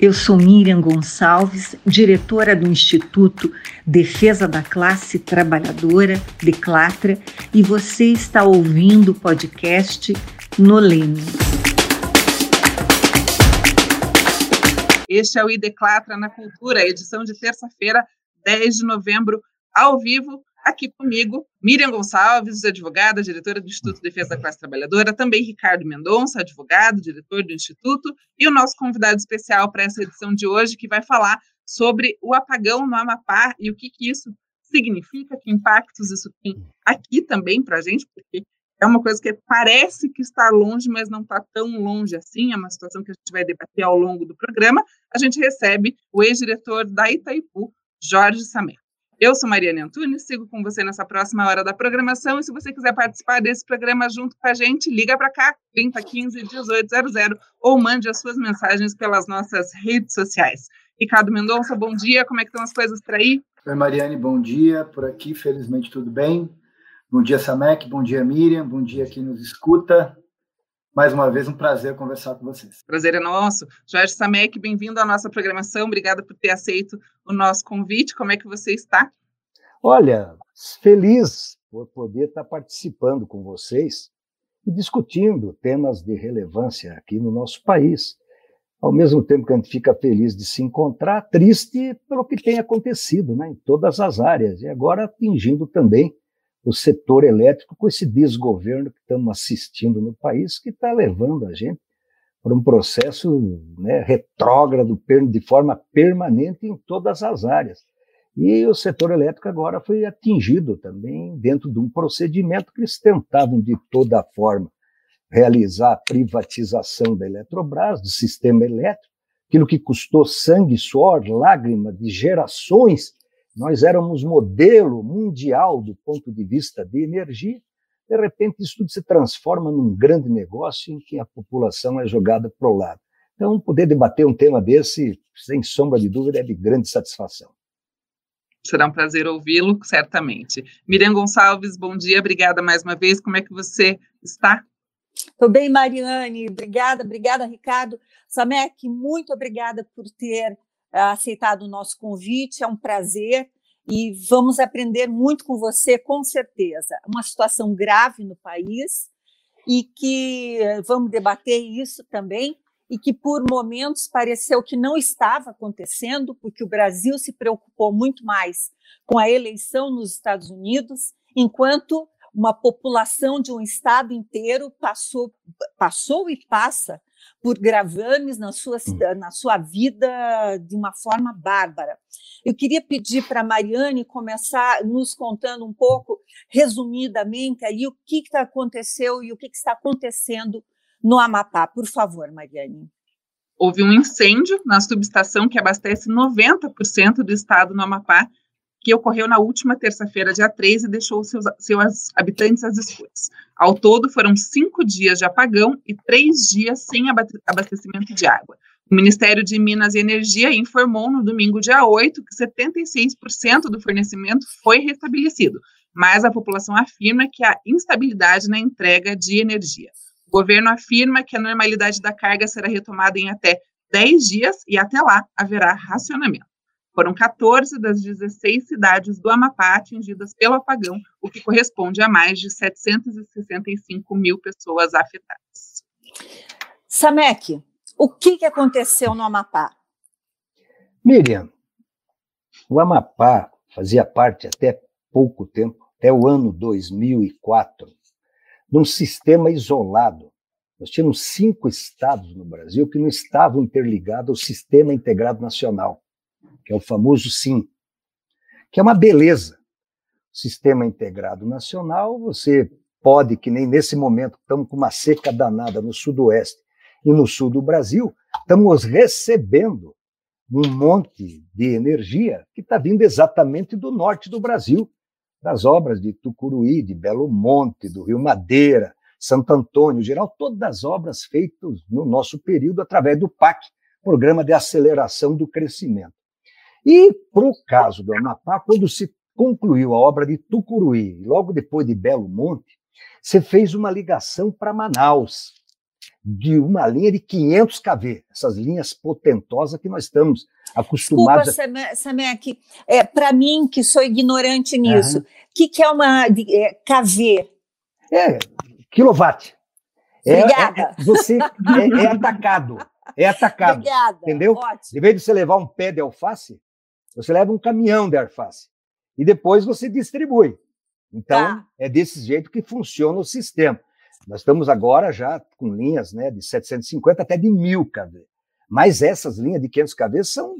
Eu sou Miriam Gonçalves, diretora do Instituto Defesa da Classe Trabalhadora, Declatra, e você está ouvindo o podcast Nolene. Este é o Ideclatra na Cultura, edição de terça-feira, 10 de novembro, ao vivo, aqui comigo, Miriam Gonçalves, advogada, diretora do Instituto de Defesa da Classe Trabalhadora, também Ricardo Mendonça, advogado, diretor do Instituto, e o nosso convidado especial para essa edição de hoje, que vai falar sobre o apagão no Amapá e o que, que isso significa, que impactos isso tem aqui também para a gente, porque é uma coisa que parece que está longe, mas não está tão longe assim, é uma situação que a gente vai debater ao longo do programa. A gente recebe o ex-diretor da Itaipu, Jorge Samé. Eu sou Mariana Antunes, sigo com você nessa próxima hora da programação. E se você quiser participar desse programa junto com a gente, liga para cá, 3015 1800, ou mande as suas mensagens pelas nossas redes sociais. Ricardo Mendonça, bom dia. Como é que estão as coisas por aí? Oi, Mariane, bom dia. Por aqui, felizmente, tudo bem. Bom dia, Samek. Bom dia, Miriam. Bom dia quem nos escuta. Mais uma vez, um prazer conversar com vocês. Prazer é nosso. Jorge Samek, bem-vindo à nossa programação. Obrigada por ter aceito o nosso convite. Como é que você está? Olha, feliz por poder estar participando com vocês e discutindo temas de relevância aqui no nosso país. Ao mesmo tempo que a gente fica feliz de se encontrar, triste pelo que tem acontecido né, em todas as áreas, e agora atingindo também o setor elétrico com esse desgoverno que estamos assistindo no país, que está levando a gente para um processo né, retrógrado de forma permanente em todas as áreas. E o setor elétrico agora foi atingido também dentro de um procedimento que eles tentavam de toda forma realizar a privatização da Eletrobras, do sistema elétrico, aquilo que custou sangue, suor, lágrima de gerações nós éramos modelo mundial do ponto de vista de energia. De repente, isso tudo se transforma num grande negócio em que a população é jogada para o lado. Então, poder debater um tema desse, sem sombra de dúvida, é de grande satisfação. Será um prazer ouvi-lo, certamente. Miriam Gonçalves, bom dia, obrigada mais uma vez. Como é que você está? Estou bem, Mariane. Obrigada, obrigada, Ricardo. Samek, muito obrigada por ter aceitado o nosso convite, é um prazer e vamos aprender muito com você, com certeza. Uma situação grave no país e que vamos debater isso também e que por momentos pareceu que não estava acontecendo, porque o Brasil se preocupou muito mais com a eleição nos Estados Unidos, enquanto uma população de um estado inteiro passou, passou e passa por gravames na sua, hum. na sua vida de uma forma bárbara. Eu queria pedir para a Mariane começar nos contando um pouco, resumidamente, aí o que, que aconteceu e o que, que está acontecendo no Amapá. Por favor, Mariane. Houve um incêndio na subestação que abastece 90% do estado no Amapá que ocorreu na última terça-feira, dia 3, e deixou seus, seus habitantes às escuras. Ao todo, foram cinco dias de apagão e três dias sem abastecimento de água. O Ministério de Minas e Energia informou no domingo, dia 8, que 76% do fornecimento foi restabelecido, mas a população afirma que há instabilidade na entrega de energia. O governo afirma que a normalidade da carga será retomada em até 10 dias e até lá haverá racionamento. Foram 14 das 16 cidades do Amapá atingidas pelo apagão, o que corresponde a mais de 765 mil pessoas afetadas. Samek, o que, que aconteceu no Amapá? Miriam, o Amapá fazia parte até pouco tempo, até o ano 2004, de um sistema isolado. Nós tínhamos cinco estados no Brasil que não estavam interligados ao Sistema Integrado Nacional que é o famoso SIM, que é uma beleza. Sistema Integrado Nacional, você pode, que nem nesse momento, estamos com uma seca danada no sudoeste e no sul do Brasil, estamos recebendo um monte de energia que está vindo exatamente do norte do Brasil, das obras de Tucuruí, de Belo Monte, do Rio Madeira, Santo Antônio, geral, todas as obras feitas no nosso período através do PAC, Programa de Aceleração do Crescimento. E, para o caso do Amapá, quando se concluiu a obra de Tucuruí, logo depois de Belo Monte, você fez uma ligação para Manaus, de uma linha de 500 kV, essas linhas potentosas que nós estamos acostumados Desculpa, a... Samek, é, para mim, que sou ignorante nisso, o que, que é uma é, KV? É, quilowatt. É, Obrigada. É, você é, é, atacado. É atacado. Obrigada. Entendeu? Ótimo. Em vez de você levar um pé de alface, você leva um caminhão de alface. E depois você distribui. Então, tá. é desse jeito que funciona o sistema. Nós estamos agora já com linhas né, de 750 até de 1000 kV. Mas essas linhas de 500 kV são,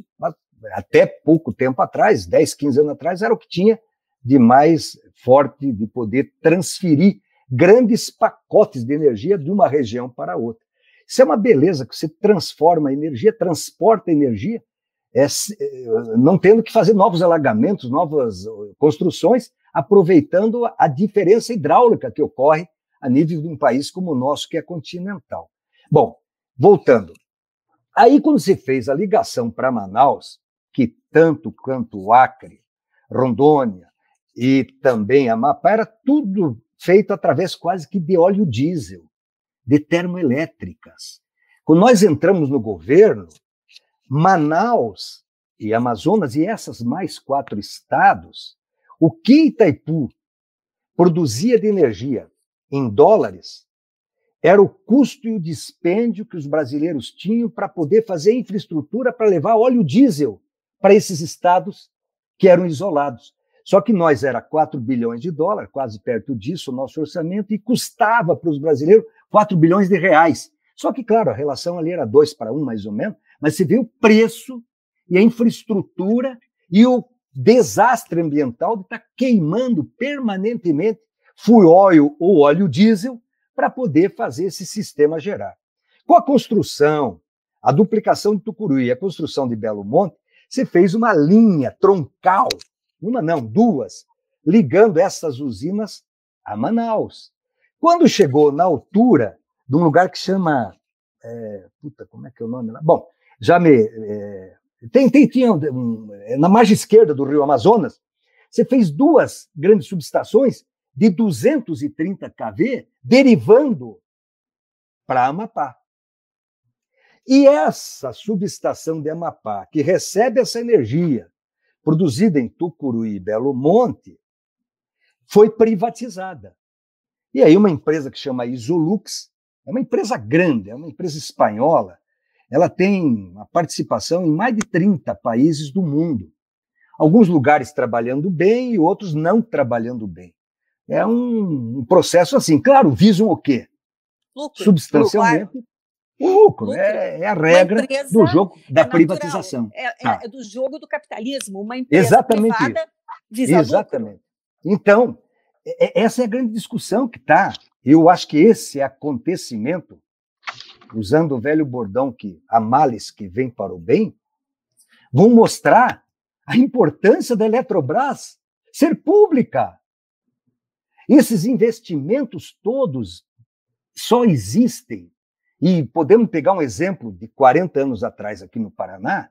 até pouco tempo atrás, 10, 15 anos atrás, era o que tinha de mais forte de poder transferir grandes pacotes de energia de uma região para outra. Isso é uma beleza que você transforma a energia, transporta a energia, é, é, não tendo que fazer novos alagamentos, novas construções, aproveitando a diferença hidráulica que ocorre a nível de um país como o nosso, que é continental. Bom, voltando. Aí, quando se fez a ligação para Manaus, que tanto quanto o Acre, Rondônia e também Amapá, era tudo feito através quase que de óleo diesel, de termoelétricas. Quando nós entramos no governo, Manaus e Amazonas e essas mais quatro estados, o que Itaipu produzia de energia em dólares era o custo e o dispêndio que os brasileiros tinham para poder fazer infraestrutura para levar óleo diesel para esses estados que eram isolados. Só que nós era 4 bilhões de dólares, quase perto disso o nosso orçamento, e custava para os brasileiros 4 bilhões de reais. Só que, claro, a relação ali era 2 para 1, mais ou menos, mas você vê o preço e a infraestrutura e o desastre ambiental de estar tá queimando permanentemente fuel oil ou óleo diesel para poder fazer esse sistema gerar. Com a construção, a duplicação de Tucuruí e a construção de Belo Monte, você fez uma linha troncal, uma não, duas, ligando essas usinas a Manaus. Quando chegou na altura de um lugar que chama. É, puta, como é que é o nome lá? Bom, já me. É, tem, tem, tinha um, na margem esquerda do rio Amazonas, você fez duas grandes subestações de 230 kV derivando para Amapá. E essa subestação de Amapá, que recebe essa energia produzida em Tucuruí e Belo Monte, foi privatizada. E aí uma empresa que chama Isolux, é uma empresa grande, é uma empresa espanhola, ela tem uma participação em mais de 30 países do mundo. Alguns lugares trabalhando bem e outros não trabalhando bem. É um, um processo assim. Claro, visam o quê? Lucro. Substancialmente. O lucro, lucro. É, é, a regra do jogo da é privatização. É, é, ah. é, do jogo do capitalismo. Uma empresa Exatamente privada visa Exatamente. Então, é, essa é a grande discussão que está. Eu acho que esse acontecimento, usando o velho bordão que há males que vem para o bem, vão mostrar a importância da Eletrobras ser pública. Esses investimentos todos só existem, e podemos pegar um exemplo de 40 anos atrás aqui no Paraná.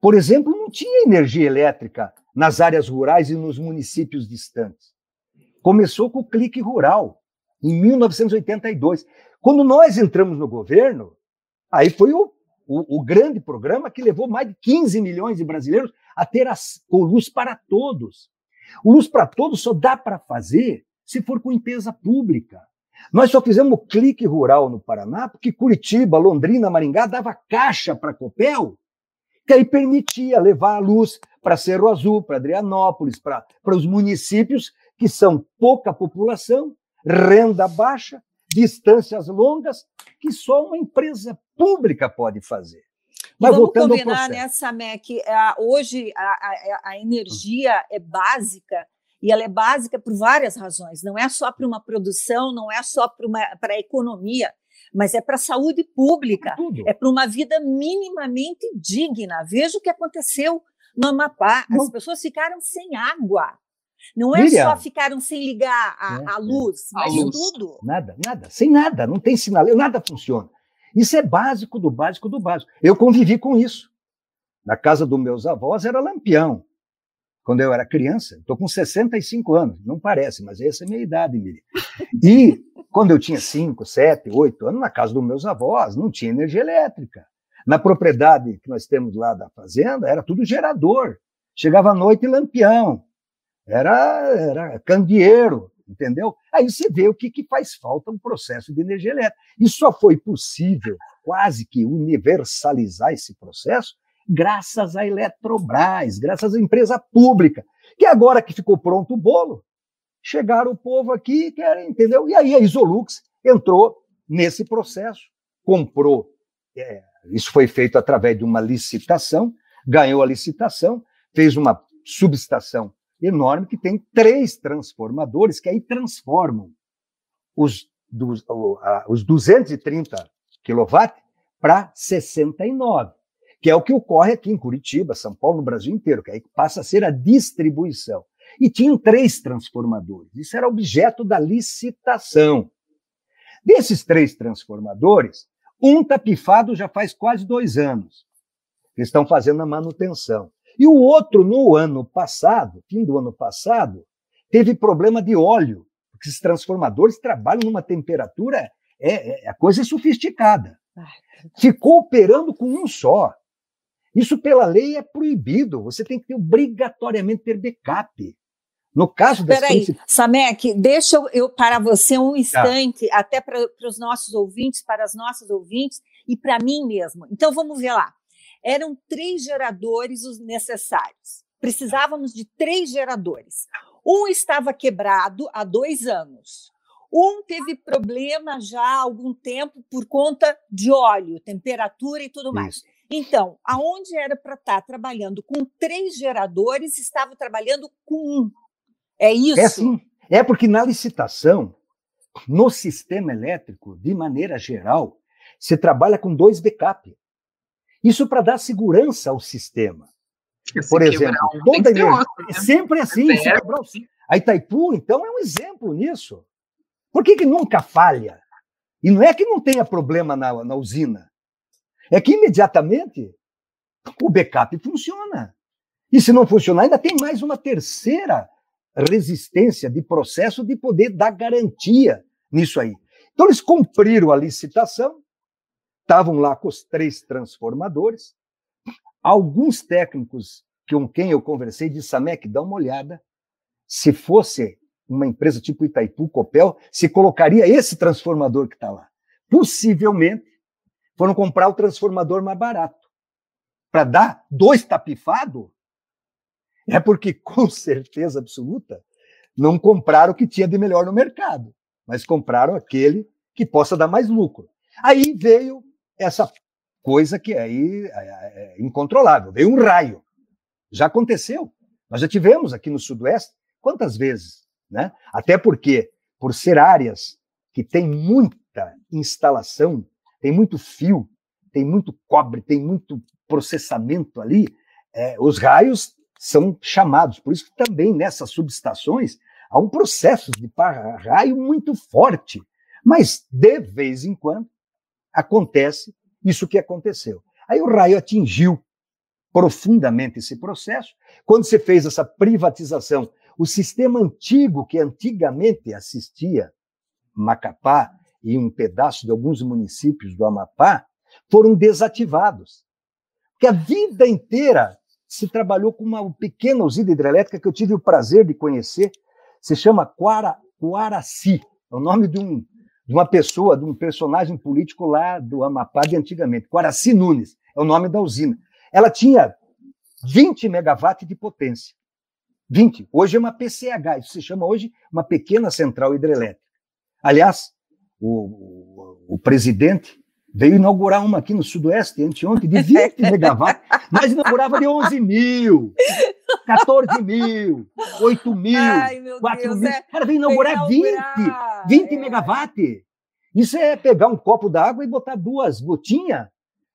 Por exemplo, não tinha energia elétrica nas áreas rurais e nos municípios distantes. Começou com o clique rural, em 1982. Quando nós entramos no governo, aí foi o, o, o grande programa que levou mais de 15 milhões de brasileiros a ter as, luz para todos. Luz para todos só dá para fazer se for com empresa pública. Nós só fizemos o clique rural no Paraná porque Curitiba, Londrina, Maringá dava caixa para Copel, que aí permitia levar a luz para Cerro Azul, para Adrianópolis, para os municípios que são pouca população, renda baixa, distâncias longas, que só uma empresa pública pode fazer. Mas vamos combinar nessa, MEC, hoje a, a, a energia é básica e ela é básica por várias razões. Não é só para uma produção, não é só para a economia, mas é para a saúde pública, é para uma vida minimamente digna. Veja o que aconteceu no Amapá. As pessoas ficaram sem água. Não é Miriam. só ficaram sem ligar a, é, a luz, é. mas a luz. tudo. Nada, nada, sem nada, não tem sinal, nada funciona. Isso é básico do básico do básico. Eu convivi com isso. Na casa dos meus avós era lampião quando eu era criança. Estou com 65 anos, não parece, mas essa é a minha idade, Miriam. E quando eu tinha 5, 7, 8 anos, na casa dos meus avós, não tinha energia elétrica. Na propriedade que nós temos lá da fazenda, era tudo gerador. Chegava à noite lampião. Era, era candeeiro, entendeu? Aí você vê o que, que faz falta um processo de energia elétrica. E só foi possível quase que universalizar esse processo graças à Eletrobras, graças à empresa pública, que agora que ficou pronto o bolo, chegaram o povo aqui, querem, entendeu? E aí a Isolux entrou nesse processo, comprou, é, isso foi feito através de uma licitação, ganhou a licitação, fez uma subestação enorme que tem três transformadores que aí transformam os, dos, os 230 kW para 69 que é o que ocorre aqui em Curitiba, São Paulo, no Brasil inteiro, que aí passa a ser a distribuição. E tinham três transformadores. Isso era objeto da licitação. Desses três transformadores, um está pifado já faz quase dois anos. Eles estão fazendo a manutenção. E o outro, no ano passado, fim do ano passado, teve problema de óleo, porque esses transformadores trabalham numa temperatura, é, é a coisa é sofisticada. Ficou operando com um só. Isso, pela lei, é proibido. Você tem que ter obrigatoriamente ter backup. No caso das Peraí, Samek, deixa eu, eu para você um tá. instante, ah. até para os nossos ouvintes, para as nossas ouvintes e para mim mesmo. Então vamos ver lá. Eram três geradores os necessários. Precisávamos de três geradores. Um estava quebrado há dois anos. Um teve problema já há algum tempo por conta de óleo, temperatura e tudo mais. Isso. Então, aonde era para estar tá trabalhando com três geradores, estava trabalhando com um. É isso? É assim. É porque na licitação, no sistema elétrico, de maneira geral, se trabalha com dois backup. Isso para dar segurança ao sistema. Se Por exemplo, um, toda energia, outro, né? é sempre assim. É a Itaipu, então, é um exemplo nisso. Por que, que nunca falha? E não é que não tenha problema na, na usina. É que imediatamente o backup funciona. E se não funcionar, ainda tem mais uma terceira resistência de processo de poder dar garantia nisso aí. Então, eles cumpriram a licitação, estavam lá com os três transformadores. Alguns técnicos com quem eu conversei disseram, Samek, dá uma olhada. Se fosse uma empresa tipo Itaipu, Copel, se colocaria esse transformador que está lá. Possivelmente foram comprar o transformador mais barato. Para dar dois tapifados, é porque, com certeza absoluta, não compraram o que tinha de melhor no mercado, mas compraram aquele que possa dar mais lucro. Aí veio essa coisa que aí é, é, é incontrolável, veio um raio. Já aconteceu. Nós já tivemos aqui no Sudoeste quantas vezes, né? Até porque, por ser áreas que têm muita instalação tem muito fio, tem muito cobre, tem muito processamento ali, é, os raios são chamados. Por isso que também nessas subestações há um processo de raio muito forte. Mas, de vez em quando, acontece isso que aconteceu. Aí o raio atingiu profundamente esse processo. Quando você fez essa privatização, o sistema antigo que antigamente assistia Macapá, e um pedaço de alguns municípios do Amapá foram desativados. Porque a vida inteira se trabalhou com uma pequena usina hidrelétrica que eu tive o prazer de conhecer, se chama Quara, Quaraci, é o nome de, um, de uma pessoa, de um personagem político lá do Amapá de antigamente, Quaraci Nunes, é o nome da usina. Ela tinha 20 megawatts de potência. 20. Hoje é uma PCH, isso se chama hoje uma pequena central hidrelétrica. Aliás, o, o, presidente veio inaugurar uma aqui no Sudoeste anteontem de 20 megawatts. Nós inaugurava de 11 mil, 14 mil, 8 mil, Ai, 4 Deus, mil. É, Cara, veio inaugurar, inaugurar 20, 20 é. megawatts. Isso é pegar um copo d'água e botar duas gotinhas.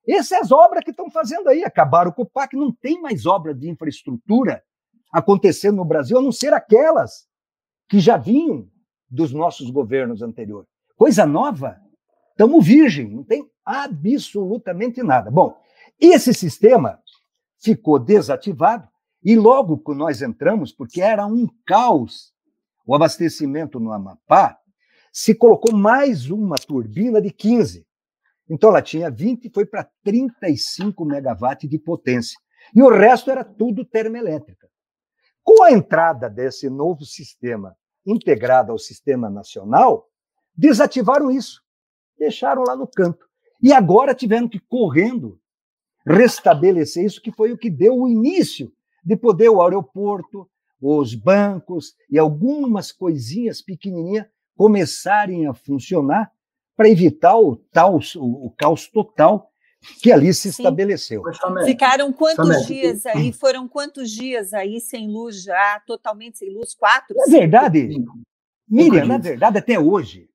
Essas as obras que estão fazendo aí. Acabaram com o PAC, não tem mais obra de infraestrutura acontecendo no Brasil, a não ser aquelas que já vinham dos nossos governos anteriores. Coisa nova? Estamos virgem, não tem absolutamente nada. Bom, esse sistema ficou desativado E logo que nós entramos, porque era um caos o abastecimento no Amapá, se colocou mais uma turbina de 15. Então ela tinha 20 e foi para 35 megawatts de potência. E o resto era tudo termoelétrica. Com a entrada desse novo sistema integrado ao sistema nacional, desativaram isso, deixaram lá no canto. E agora tiveram que correndo restabelecer isso, que foi o que deu o início de poder o aeroporto, os bancos e algumas coisinhas pequenininhas começarem a funcionar para evitar o, tal, o, o caos total que ali se Sim. estabeleceu. Ficaram quantos dias aí? Foram quantos dias aí sem luz já, totalmente sem luz? Quatro? Na verdade, Miriam, na verdade, até hoje,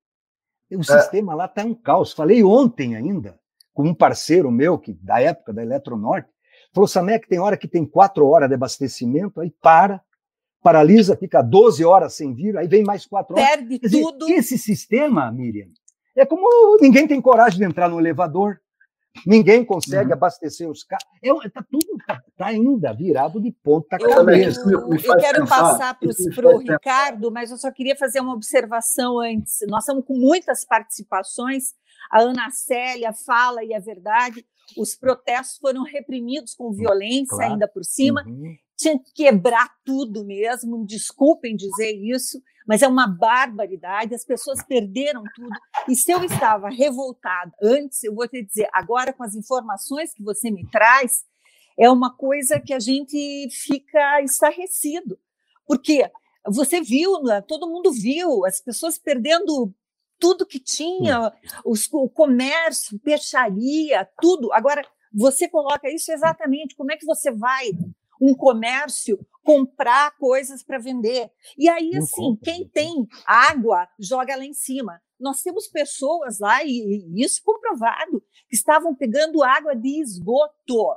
o é. sistema lá está um caos. Falei ontem ainda com um parceiro meu, que da época da Eletronorte, falou, Samek, tem hora que tem quatro horas de abastecimento, aí para, paralisa, fica 12 horas sem vir, aí vem mais quatro horas. Perde dizer, tudo. Esse sistema, Miriam, é como ninguém tem coragem de entrar no elevador, ninguém consegue uhum. abastecer os carros. É, tá tudo tá, tá ainda virado de ponta cabeça. Eu, eu, eu quero passar para o Ricardo, mas eu só queria fazer uma observação antes. Nós estamos com muitas participações. A Ana Célia fala e é verdade. Os protestos foram reprimidos com violência claro. ainda por cima. Uhum tinha que quebrar tudo mesmo, desculpem dizer isso, mas é uma barbaridade, as pessoas perderam tudo. E se eu estava revoltada antes, eu vou te dizer, agora com as informações que você me traz, é uma coisa que a gente fica estarrecido. Porque você viu, né, todo mundo viu, as pessoas perdendo tudo que tinha, os, o comércio, peixaria, tudo. Agora, você coloca isso exatamente, como é que você vai um comércio comprar coisas para vender. E aí, assim, quem tem água, joga lá em cima. Nós temos pessoas lá, e, e isso comprovado, que estavam pegando água de esgoto.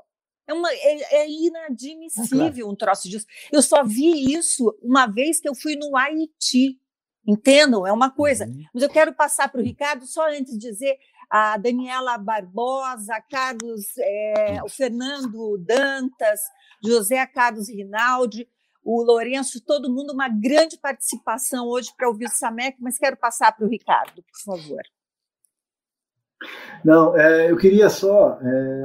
É, uma, é, é inadmissível um troço disso. Eu só vi isso uma vez que eu fui no Haiti. Entendam? É uma coisa. Uhum. Mas eu quero passar para o Ricardo só antes de dizer a Daniela Barbosa, Carlos, é, o Fernando Dantas, José Carlos Rinaldi, o Lourenço, todo mundo, uma grande participação hoje para ouvir o Samek, mas quero passar para o Ricardo, por favor. Não, é, eu queria só é,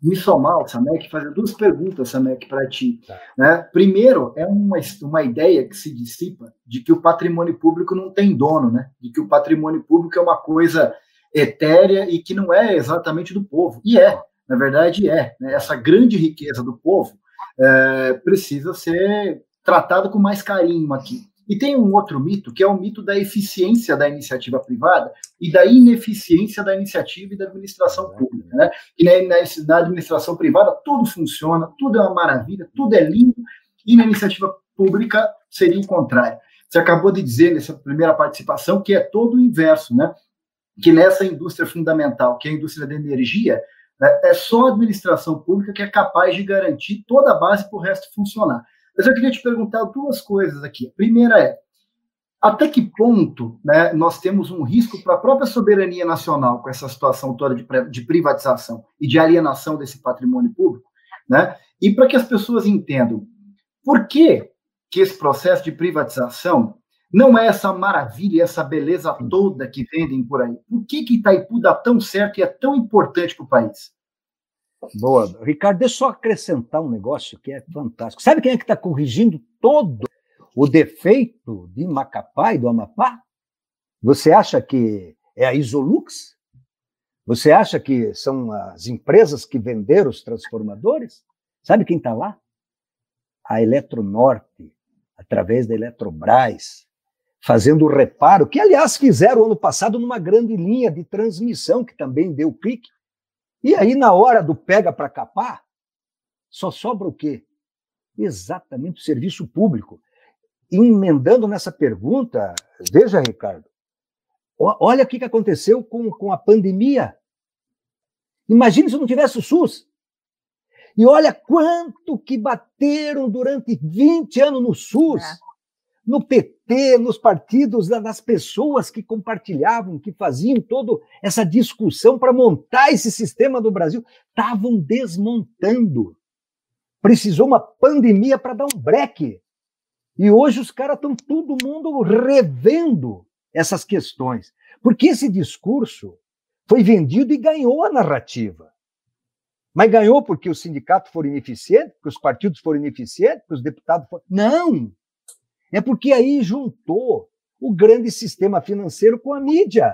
me somar ao Samek, fazer duas perguntas, Samek, para ti. Tá. Né? Primeiro, é uma, uma ideia que se dissipa de que o patrimônio público não tem dono, né? de que o patrimônio público é uma coisa etérea e que não é exatamente do povo. E é, na verdade é. Né? Essa grande riqueza do povo é, precisa ser tratado com mais carinho aqui. E tem um outro mito, que é o mito da eficiência da iniciativa privada e da ineficiência da iniciativa e da administração pública. Né? E na, na administração privada tudo funciona, tudo é uma maravilha, tudo é lindo, e na iniciativa pública seria o contrário. Você acabou de dizer nessa primeira participação que é todo o inverso, né? Que nessa indústria fundamental, que é a indústria da energia, né? É só a administração pública que é capaz de garantir toda a base para o resto funcionar. Mas eu queria te perguntar duas coisas aqui. A primeira é, até que ponto né, nós temos um risco para a própria soberania nacional com essa situação toda de, de privatização e de alienação desse patrimônio público? Né? E para que as pessoas entendam por que, que esse processo de privatização não é essa maravilha, essa beleza toda que vendem por aí. Por que, que Itaipu dá tão certo e é tão importante para o país? Boa. Ricardo, deixa eu só acrescentar um negócio que é fantástico. Sabe quem é que está corrigindo todo o defeito de Macapá e do Amapá? Você acha que é a Isolux? Você acha que são as empresas que venderam os transformadores? Sabe quem está lá? A Eletronorte, através da Eletrobras, fazendo o reparo, que aliás fizeram ano passado numa grande linha de transmissão, que também deu clique. E aí, na hora do pega para capar, só sobra o quê? Exatamente o serviço público. emendando nessa pergunta, veja, Ricardo, olha o que aconteceu com, com a pandemia. Imagine se não tivesse o SUS. E olha quanto que bateram durante 20 anos no SUS. É no PT, nos partidos, das pessoas que compartilhavam, que faziam toda essa discussão para montar esse sistema do Brasil, estavam desmontando. Precisou uma pandemia para dar um breque. E hoje os caras estão todo mundo revendo essas questões. Porque esse discurso foi vendido e ganhou a narrativa. Mas ganhou porque os sindicatos foram ineficientes, porque os partidos foram ineficientes, porque os deputados foram. Não! É porque aí juntou o grande sistema financeiro com a mídia.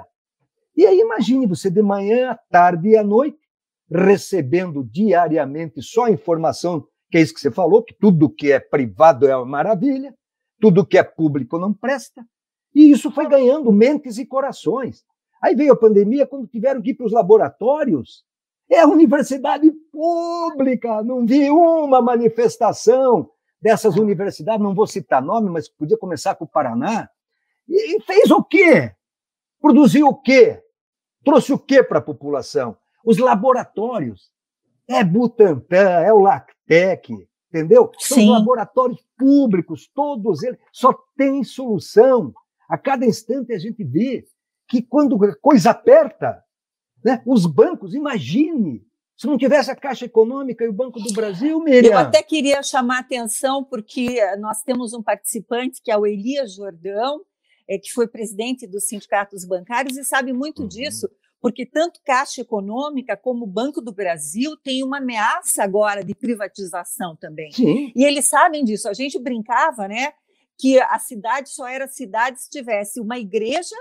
E aí imagine você de manhã, à tarde e à noite, recebendo diariamente só informação, que é isso que você falou, que tudo que é privado é uma maravilha, tudo que é público não presta. E isso foi ganhando mentes e corações. Aí veio a pandemia, quando tiveram que ir para os laboratórios, é a universidade pública, não vi uma manifestação dessas universidades, não vou citar nome, mas podia começar com o Paraná. E fez o quê? Produziu o quê? Trouxe o quê para a população? Os laboratórios. É Butantan, é o Lactec, entendeu? São Sim. laboratórios públicos, todos eles. Só tem solução. A cada instante a gente vê que quando a coisa aperta, né? Os bancos, imagine, se não tivesse a Caixa Econômica e o Banco do Brasil, Miriam. Eu até queria chamar a atenção, porque nós temos um participante, que é o Elias Jordão, é, que foi presidente dos sindicatos bancários e sabe muito uhum. disso, porque tanto Caixa Econômica como o Banco do Brasil tem uma ameaça agora de privatização também. Sim. E eles sabem disso. A gente brincava, né, que a cidade só era cidade se tivesse uma igreja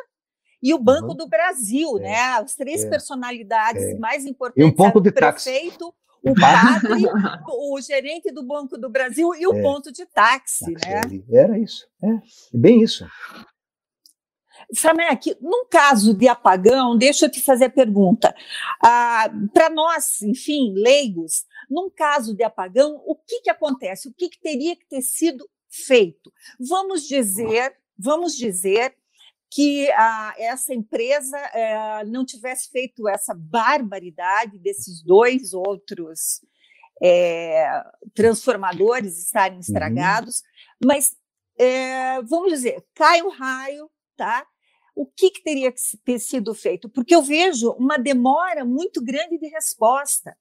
e o Banco uhum. do Brasil, é, né? As três é, personalidades é. mais importantes: e um ponto de o prefeito, táxi. o padre, o gerente do Banco do Brasil e o é. ponto de táxi, né? Era isso, é bem isso. Samek, num caso de apagão, deixa eu te fazer a pergunta. Ah, Para nós, enfim, leigos, num caso de apagão, o que, que acontece? O que, que teria que ter sido feito? Vamos dizer, vamos dizer que a, essa empresa é, não tivesse feito essa barbaridade desses dois outros é, transformadores estarem uhum. estragados, uhum. mas é, vamos dizer, cai o raio, tá? O que, que teria que ter sido feito? Porque eu vejo uma demora muito grande de resposta.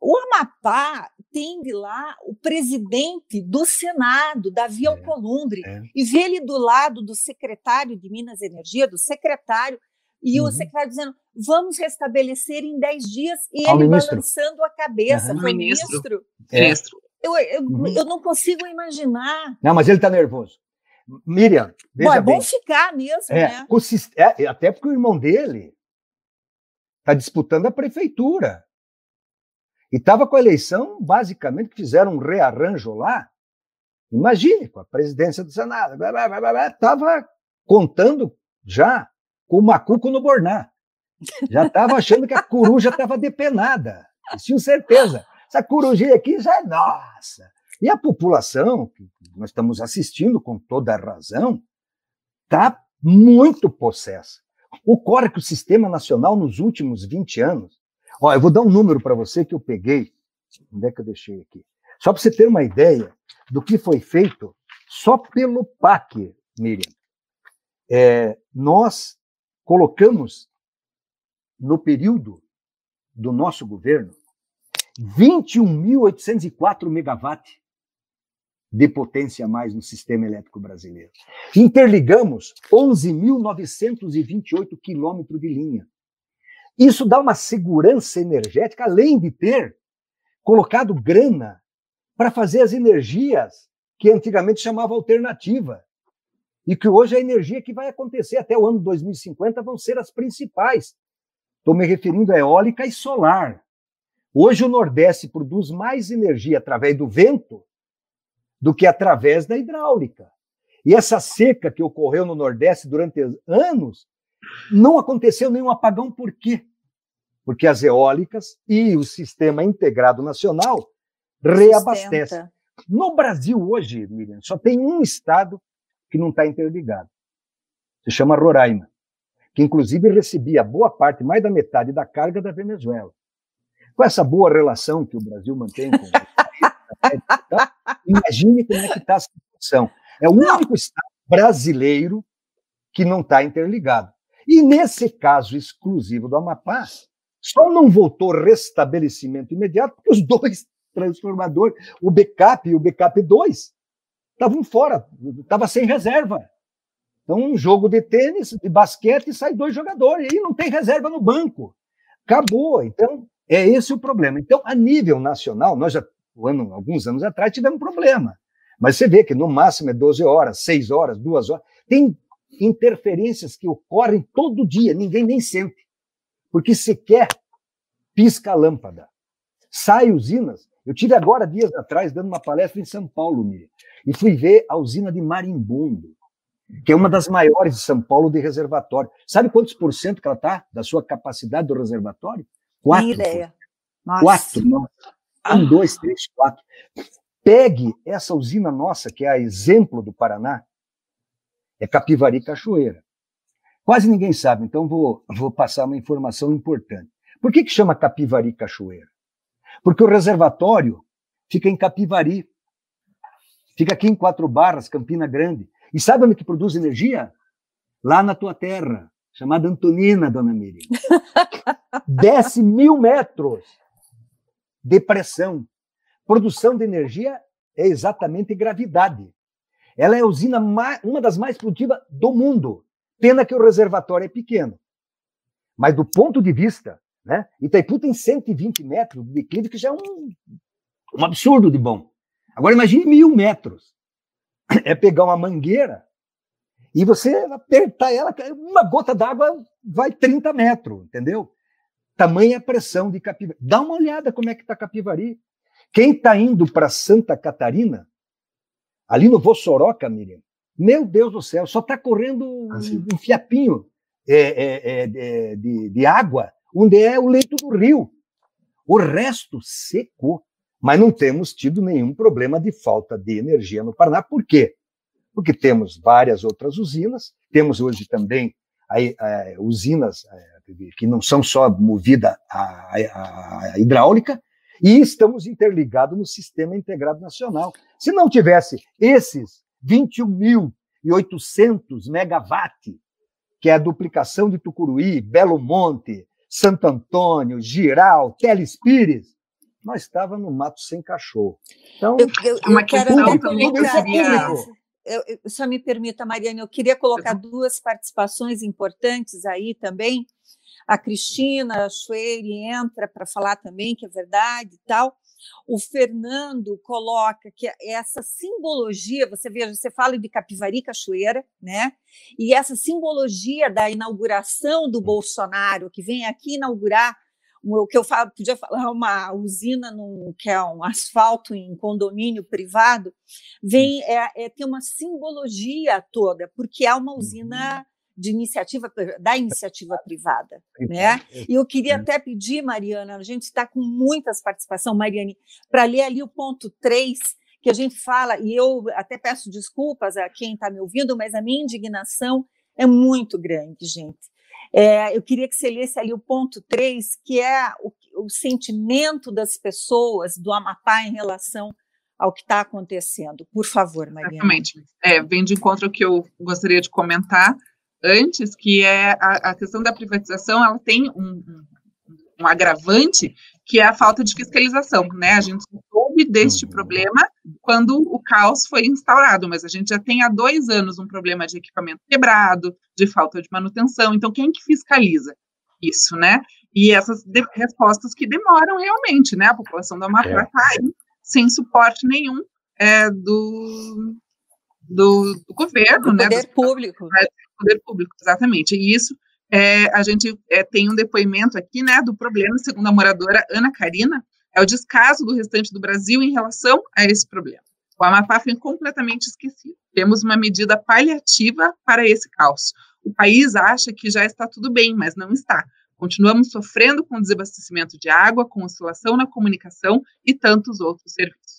O Amapá tem de lá o presidente do Senado, Davi é, Alcolumbre, é. e vê ele do lado do secretário de Minas e Energia, do secretário, e uhum. o secretário dizendo: vamos restabelecer em 10 dias, e Ao ele ministro. balançando a cabeça. Uhum. Foi ministro. ministro. É. Eu, eu, uhum. eu, não consigo imaginar. Não, mas ele está nervoso. Miriam, veja bom, é bem. bom ficar mesmo, é, né? É, até porque o irmão dele está disputando a prefeitura. E estava com a eleição, basicamente, fizeram um rearranjo lá. Imagine, com a presidência do Senado. Estava contando já com o macuco no Borná. Já estava achando que a coruja estava depenada. Tinha certeza. Essa corujinha aqui já é nossa. E a população, que nós estamos assistindo com toda a razão, está muito possessa. Ocorre que o sistema nacional, nos últimos 20 anos, Ó, eu vou dar um número para você que eu peguei. Onde é que eu deixei aqui? Só para você ter uma ideia do que foi feito só pelo PAC, Miriam. É, nós colocamos no período do nosso governo 21.804 megawatts de potência a mais no sistema elétrico brasileiro. Interligamos 11.928 quilômetros de linha. Isso dá uma segurança energética, além de ter colocado grana para fazer as energias que antigamente chamava alternativa. E que hoje a energia que vai acontecer até o ano 2050 vão ser as principais. Estou me referindo a eólica e solar. Hoje o Nordeste produz mais energia através do vento do que através da hidráulica. E essa seca que ocorreu no Nordeste durante anos, não aconteceu nenhum apagão, por quê? Porque as eólicas e o sistema integrado nacional reabastecem. No Brasil hoje, Miriam, só tem um estado que não está interligado. Se chama Roraima, que inclusive recebia boa parte, mais da metade da carga da Venezuela. Com essa boa relação que o Brasil mantém com imagine como é que está a situação. É o único estado brasileiro que não está interligado. E nesse caso exclusivo do Amapá, só não voltou restabelecimento imediato porque os dois transformador, o backup e o backup 2 estavam fora, estava sem reserva. Então, um jogo de tênis, de basquete, sai dois jogadores, e não tem reserva no banco. Acabou. Então, é esse o problema. Então, a nível nacional, nós já, ano, alguns anos atrás, tivemos um problema. Mas você vê que no máximo é 12 horas, 6 horas, 2 horas. Tem interferências que ocorrem todo dia, ninguém nem sente. Porque sequer pisca a lâmpada. Sai usinas. Eu tive agora, dias atrás, dando uma palestra em São Paulo, Miriam, e fui ver a usina de Marimbondo, que é uma das maiores de São Paulo de reservatório. Sabe quantos por cento que ela está da sua capacidade do reservatório? Quatro. Minha ideia. Nossa. Quatro. Um, dois, três, quatro. Pegue essa usina nossa, que é a exemplo do Paraná, é Capivari Cachoeira. Quase ninguém sabe, então vou, vou passar uma informação importante. Por que, que chama Capivari Cachoeira? Porque o reservatório fica em Capivari, fica aqui em Quatro Barras, Campina Grande. E sabe onde que produz energia? Lá na tua terra, chamada Antonina, dona Miriam. Desce mil metros de pressão. Produção de energia é exatamente gravidade. Ela é a usina mais, uma das mais produtivas do mundo. Pena que o reservatório é pequeno. Mas do ponto de vista, né? Itaipu tem 120 metros de declive, que já é um, um absurdo de bom. Agora imagine mil metros. É pegar uma mangueira e você apertar ela, uma gota d'água vai 30 metros, entendeu? Tamanha pressão de Capivari. Dá uma olhada como é que está Capivari. Quem está indo para Santa Catarina, ali no Vossoroca, Miriam, meu Deus do céu, só está correndo assim. um fiapinho é, é, é, de, de água, onde é o leito do rio. O resto secou. Mas não temos tido nenhum problema de falta de energia no Paraná. Por quê? Porque temos várias outras usinas, temos hoje também a, a, usinas a, que não são só movidas a, hidráulica, e estamos interligados no Sistema Integrado Nacional. Se não tivesse esses 21.800 megawatt, que é a duplicação de Tucuruí, Belo Monte, Santo Antônio, Giral, Telespires, nós estávamos no mato sem cachorro. Então, eu, eu, eu uma quero até colocar, eu, eu, só me permita, Mariana, eu queria colocar duas participações importantes aí também. A Cristina Schweire entra para falar também, que é verdade e tal. O Fernando coloca que essa simbologia, você veja, você fala de Capivari Cachoeira, né? E essa simbologia da inauguração do. Bolsonaro, que vem aqui inaugurar o que eu falo, podia falar uma usina no, que é um asfalto em condomínio privado, vem é, é tem uma simbologia toda, porque é uma usina uhum de iniciativa da iniciativa privada, né? E eu queria até pedir, Mariana, a gente está com muitas participações, Mariane, para ler ali o ponto 3, que a gente fala, e eu até peço desculpas a quem está me ouvindo, mas a minha indignação é muito grande, gente. É, eu queria que você lesse ali o ponto 3, que é o, o sentimento das pessoas do Amapá em relação ao que está acontecendo. Por favor, Mariana. Exatamente. É, vem de encontro ao que eu gostaria de comentar antes, que é a, a questão da privatização, ela tem um, um, agravante, que é a falta de fiscalização, né? A gente soube deste uhum. problema quando o caos foi instaurado, mas a gente já tem há dois anos um problema de equipamento quebrado, de falta de manutenção, então quem que fiscaliza isso, né? E essas de, respostas que demoram realmente, né? A população da Amapá está é. aí sem suporte nenhum é, do, do, do, governo, do né? Poder do, público. Poder público, exatamente. E isso, é, a gente é, tem um depoimento aqui, né, do problema, segundo a moradora Ana Karina, é o descaso do restante do Brasil em relação a esse problema. O Amapá foi completamente esquecido. Temos uma medida paliativa para esse caos. O país acha que já está tudo bem, mas não está. Continuamos sofrendo com desabastecimento de água, com oscilação na comunicação e tantos outros serviços.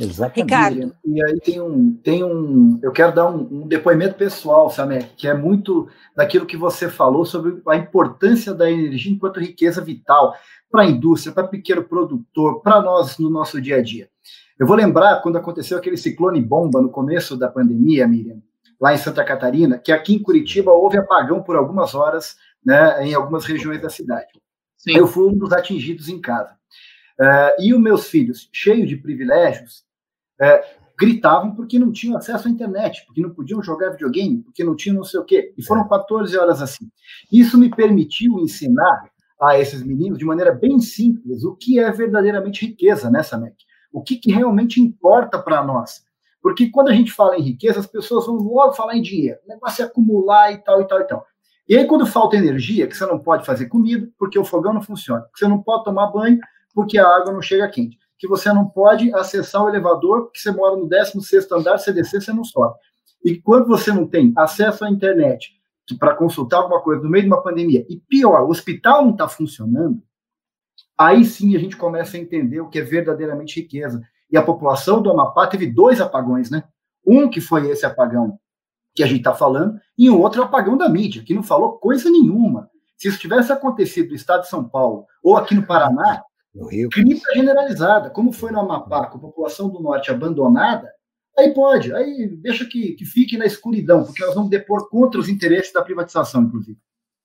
Exatamente. Ricardo. E aí tem um, tem um, eu quero dar um, um depoimento pessoal, Samek, que é muito daquilo que você falou sobre a importância da energia enquanto riqueza vital para a indústria, para pequeno produtor, para nós no nosso dia a dia. Eu vou lembrar quando aconteceu aquele ciclone bomba no começo da pandemia, Miriam, lá em Santa Catarina, que aqui em Curitiba houve apagão por algumas horas, né, em algumas regiões da cidade. Sim. Eu fui um dos atingidos em casa. Uh, e os meus filhos, cheios de privilégios, uh, gritavam porque não tinham acesso à internet, porque não podiam jogar videogame, porque não tinham não sei o quê. E foram 14 horas assim. Isso me permitiu ensinar a esses meninos de maneira bem simples o que é verdadeiramente riqueza, né, Samek? O que, que realmente importa para nós. Porque quando a gente fala em riqueza, as pessoas vão logo falar em dinheiro. O negócio é acumular e tal, e tal, e tal. E aí, quando falta energia, que você não pode fazer comida, porque o fogão não funciona, que você não pode tomar banho, porque a água não chega quente, que você não pode acessar o elevador, porque você mora no 16 andar, você descer, você não sobe. E quando você não tem acesso à internet para consultar alguma coisa no meio de uma pandemia, e pior, o hospital não está funcionando, aí sim a gente começa a entender o que é verdadeiramente riqueza. E a população do Amapá teve dois apagões, né? Um que foi esse apagão que a gente está falando, e um outro apagão da mídia, que não falou coisa nenhuma. Se isso tivesse acontecido no estado de São Paulo ou aqui no Paraná, no Rio. cripta generalizada, como foi no Amapá, com a população do norte abandonada, aí pode, aí deixa que, que fique na escuridão, porque nós vamos depor contra os interesses da privatização, inclusive.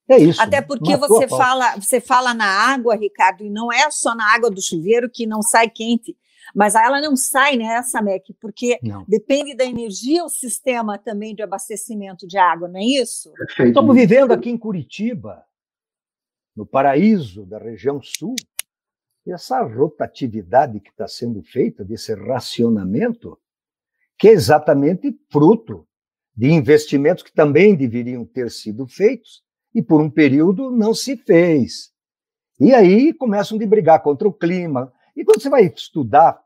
É isso. Até porque você fala, você fala na água, Ricardo, e não é só na água do chuveiro que não sai quente. Mas ela não sai, né, Samek? Porque não. depende da energia o sistema também de abastecimento de água, não é isso? Perfeito. Estamos vivendo aqui em Curitiba, no paraíso da região sul, e essa rotatividade que está sendo feita, desse racionamento, que é exatamente fruto de investimentos que também deveriam ter sido feitos e por um período não se fez. E aí começam a brigar contra o clima. E quando você vai estudar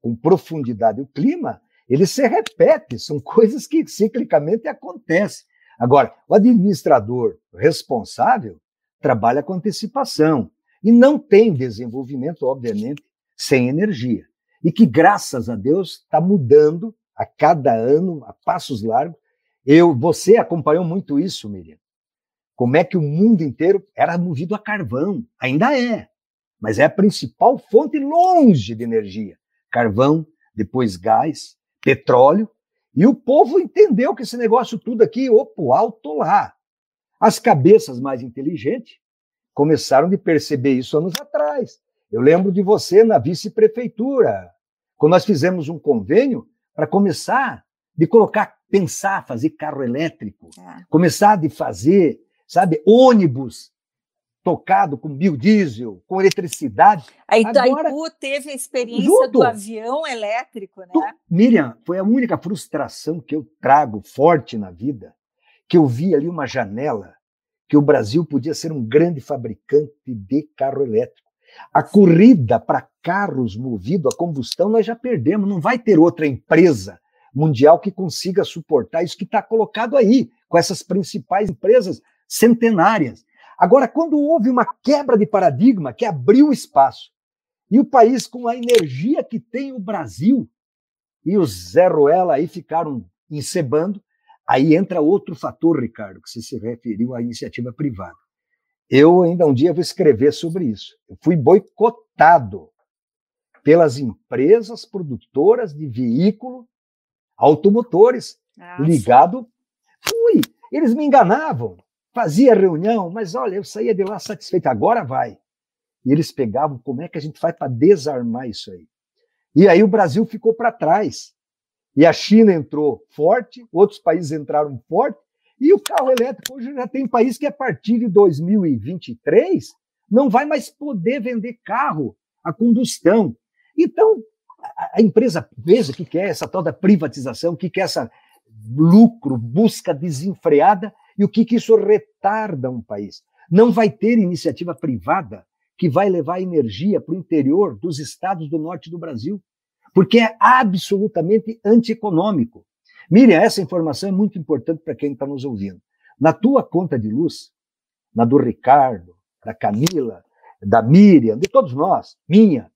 com profundidade o clima, ele se repete, são coisas que ciclicamente acontecem. Agora, o administrador responsável trabalha com antecipação e não tem desenvolvimento, obviamente, sem energia. E que, graças a Deus, está mudando a cada ano, a passos largos. Eu, você acompanhou muito isso, Miriam. Como é que o mundo inteiro era movido a carvão, ainda é, mas é a principal fonte longe de energia carvão, depois gás, petróleo, e o povo entendeu que esse negócio tudo aqui, opa, alto lá. As cabeças mais inteligentes começaram a perceber isso anos atrás. Eu lembro de você na vice-prefeitura, quando nós fizemos um convênio para começar de colocar, pensar, fazer carro elétrico, é. começar de fazer, sabe, ônibus tocado com biodiesel, com eletricidade. A Itaipu teve a experiência junto, do avião elétrico, né? Tu, Miriam, foi a única frustração que eu trago forte na vida, que eu vi ali uma janela que o Brasil podia ser um grande fabricante de carro elétrico. A corrida para carros movidos a combustão nós já perdemos, não vai ter outra empresa mundial que consiga suportar isso que está colocado aí, com essas principais empresas centenárias. Agora, quando houve uma quebra de paradigma que abriu espaço, e o país com a energia que tem o Brasil, e os Zé Ruela aí ficaram encebando, aí entra outro fator, Ricardo, que você se referiu à iniciativa privada. Eu ainda um dia vou escrever sobre isso. Eu fui boicotado pelas empresas produtoras de veículo automotores Nossa. ligado. Fui. Eles me enganavam fazia reunião, mas olha, eu saía de lá satisfeito, agora vai. E eles pegavam, como é que a gente faz para desarmar isso aí? E aí o Brasil ficou para trás. E a China entrou forte, outros países entraram forte, e o carro elétrico hoje já tem país que a partir de 2023 não vai mais poder vender carro a combustão. Então, a empresa, veja o que é essa tal da privatização, o que é essa lucro, busca desenfreada, e o que, que isso retarda um país? Não vai ter iniciativa privada que vai levar energia para o interior dos estados do norte do Brasil, porque é absolutamente antieconômico. Miriam, essa informação é muito importante para quem está nos ouvindo. Na tua conta de luz, na do Ricardo, da Camila, da Miriam, de todos nós, minha,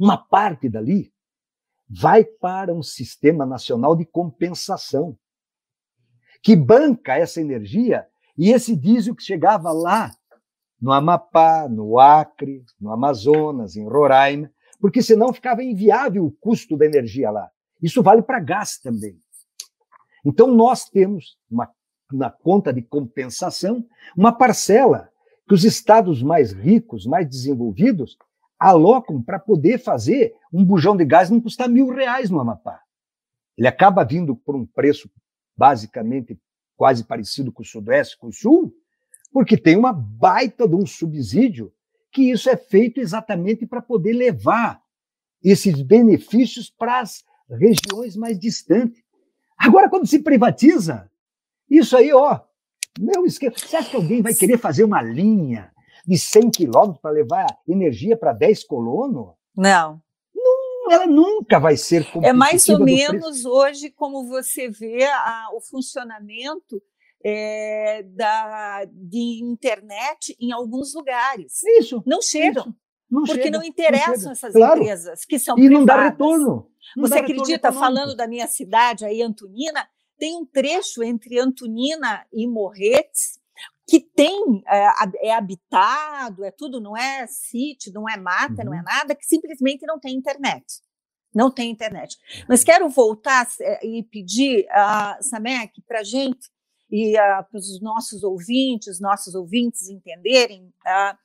uma parte dali vai para um sistema nacional de compensação que banca essa energia e esse diesel que chegava lá no Amapá, no Acre, no Amazonas, em Roraima, porque senão ficava inviável o custo da energia lá. Isso vale para gás também. Então nós temos uma, na conta de compensação uma parcela que os estados mais ricos, mais desenvolvidos, alocam para poder fazer um bujão de gás não custar mil reais no Amapá. Ele acaba vindo por um preço basicamente quase parecido com o Sudeste, com o Sul, porque tem uma baita de um subsídio que isso é feito exatamente para poder levar esses benefícios para as regiões mais distantes. Agora, quando se privatiza, isso aí, ó, meu esquema. Você acha que alguém vai querer fazer uma linha de 100 quilômetros para levar energia para 10 colonos? Não. não. Ela nunca vai ser É mais ou menos hoje como você vê a, o funcionamento é, da, de internet em alguns lugares. Isso. Não chegam. Isso. Não porque chega, não interessam não essas claro. empresas que são e privadas. não dá retorno. Não Você dá acredita, retorno falando da minha cidade, aí, Antonina, tem um trecho entre Antonina e Morretes que tem é, é, habitado, é tudo, não é sítio, não é mata, uhum. não é uhum. nada, que simplesmente não tem internet. Não tem internet. Mas quero voltar é, e pedir, uh, Samek, para a gente e uh, para os nossos ouvintes, nossos ouvintes entenderem uh,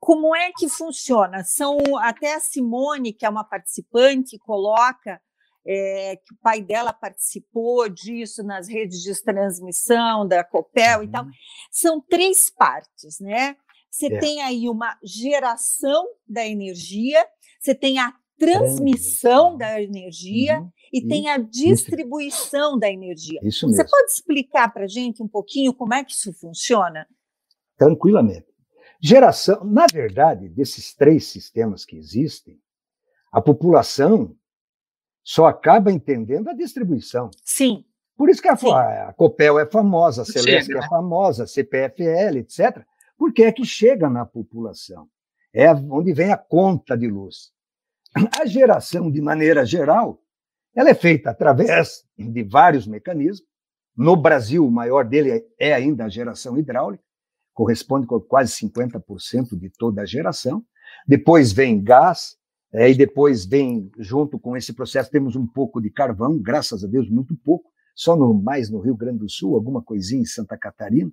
como é que funciona. São até a Simone, que é uma participante, coloca é, que o pai dela participou disso nas redes de transmissão da Copel uhum. e tal. Uhum. São três partes, né? Você é. tem aí uma geração da energia, você tem a transmissão da energia uhum. e, e, tem a distribuição isso. da energia. Isso mesmo. Você pode explicar para a gente um pouquinho como é que isso funciona? Tranquilamente. Geração, na verdade, desses três sistemas que existem, a população só acaba entendendo a distribuição. Sim. Por isso que a, a Copel é famosa, a Celeste é né? famosa, a CPFL, etc., porque é que chega na população. É onde vem a conta de luz. A geração, de maneira geral, ela é feita através de vários mecanismos. No Brasil, o maior dele é ainda a geração hidráulica, corresponde com quase 50% de toda a geração. Depois vem gás, é, e depois vem, junto com esse processo, temos um pouco de carvão, graças a Deus, muito pouco, só no, mais no Rio Grande do Sul, alguma coisinha em Santa Catarina.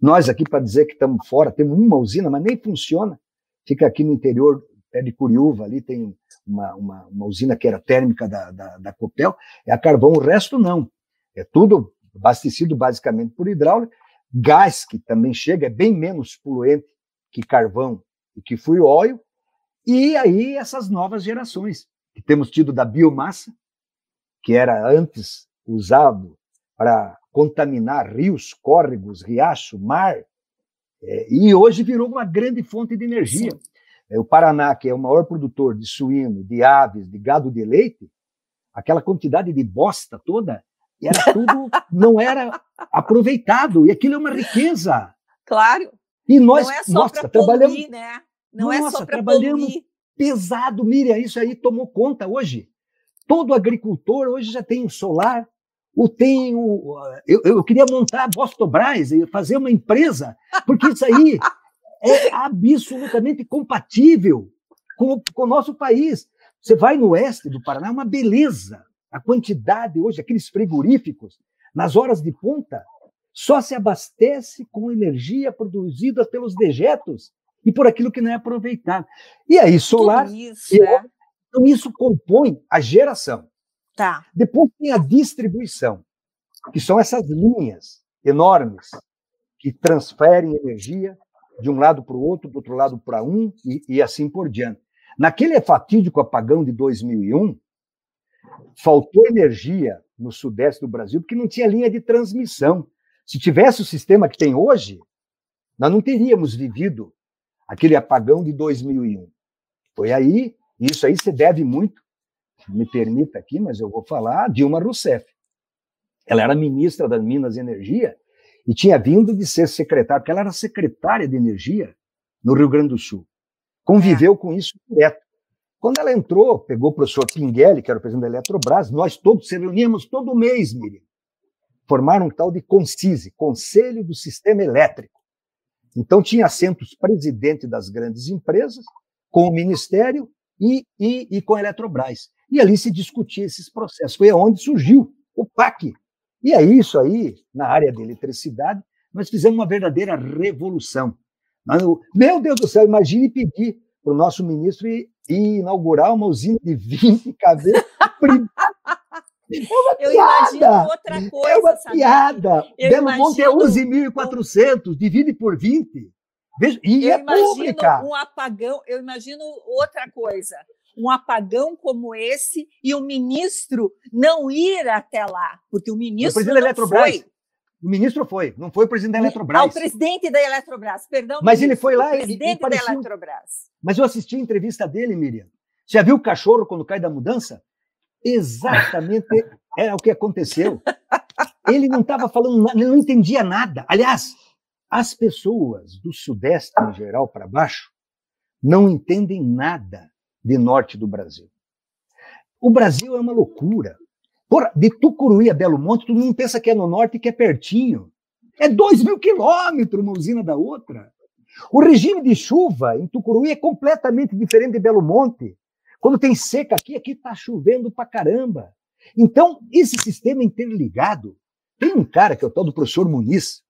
Nós aqui, para dizer que estamos fora, temos uma usina, mas nem funciona. Fica aqui no interior, pé de Curiúva, ali tem uma, uma, uma usina que era térmica da, da, da, Copel, é a carvão, o resto não. É tudo abastecido basicamente por hidráulica. Gás, que também chega, é bem menos poluente que carvão e que fui óleo, e aí essas novas gerações, que temos tido da biomassa, que era antes usado para contaminar rios, córregos, riacho, mar, é, e hoje virou uma grande fonte de energia. É, o Paraná, que é o maior produtor de suíno, de aves, de gado de leite, aquela quantidade de bosta toda, era tudo, não era aproveitado, e aquilo é uma riqueza. Claro. E nós, não é só nossa, trabalhamos, poluir, né? Não Nossa, é só para poluir. pesado, Miriam, isso aí tomou conta hoje. Todo agricultor hoje já tem o solar, ou tem o. Eu, eu queria montar a Bostobras e fazer uma empresa, porque isso aí é absolutamente compatível com, com o nosso país. Você vai no oeste do Paraná, é uma beleza. A quantidade hoje, aqueles frigoríficos, nas horas de ponta, só se abastece com energia produzida pelos dejetos e por aquilo que não é aproveitado. E aí, solar. Tudo isso, e, é. Então, isso compõe a geração. Tá. Depois tem a distribuição, que são essas linhas enormes que transferem energia de um lado para o outro, do outro lado para um, e, e assim por diante. Naquele fatídico apagão de 2001, faltou energia no sudeste do Brasil porque não tinha linha de transmissão. Se tivesse o sistema que tem hoje, nós não teríamos vivido aquele apagão de 2001. Foi aí, isso aí se deve muito, me permita aqui, mas eu vou falar, Dilma Rousseff. Ela era ministra das Minas e Energia e tinha vindo de ser secretária, porque ela era secretária de Energia no Rio Grande do Sul. Conviveu é. com isso direto. Quando ela entrou, pegou o professor Pinguelli, que era o presidente da Eletrobras, nós todos se reuníamos todo mês, Miriam. Formaram um tal de CONCISE, Conselho do Sistema Elétrico. Então, tinha assentos presidente das grandes empresas, com o Ministério e, e, e com a Eletrobras. E ali se discutia esses processos. Foi aonde surgiu o PAC. E é isso aí, na área de eletricidade, nós fizemos uma verdadeira revolução. Meu Deus do céu, imagine pedir para o nosso ministro ir, ir, inaugurar uma usina de 20 cabeças. É eu piada. outra coisa. É uma sabe? piada. Eu Belo imagino... Monte é 11.400, divide por 20. Veja, e eu é imagino pública. um apagão, eu imagino outra coisa. Um apagão como esse e o ministro não ir até lá, porque o ministro. O presidente da Eletrobras. Foi. O ministro foi, não foi o presidente da Eletrobras. Ah, o presidente da Eletrobras, perdão. Mas ministro, ele foi lá o presidente e, e parecia... da Eletrobras. Mas eu assisti a entrevista dele, Miriam. Você já viu o cachorro quando cai da mudança? Exatamente era o que aconteceu. Ele não estava falando nada, ele não entendia nada. Aliás, as pessoas do Sudeste, em geral, para baixo, não entendem nada de norte do Brasil. O Brasil é uma loucura. Porra, de Tucuruí a Belo Monte, todo mundo pensa que é no norte e que é pertinho. É dois mil quilômetros uma usina da outra. O regime de chuva em Tucuruí é completamente diferente de Belo Monte. Quando tem seca aqui, aqui está chovendo pra caramba. Então, esse sistema interligado, tem um cara que é o tal do professor Muniz.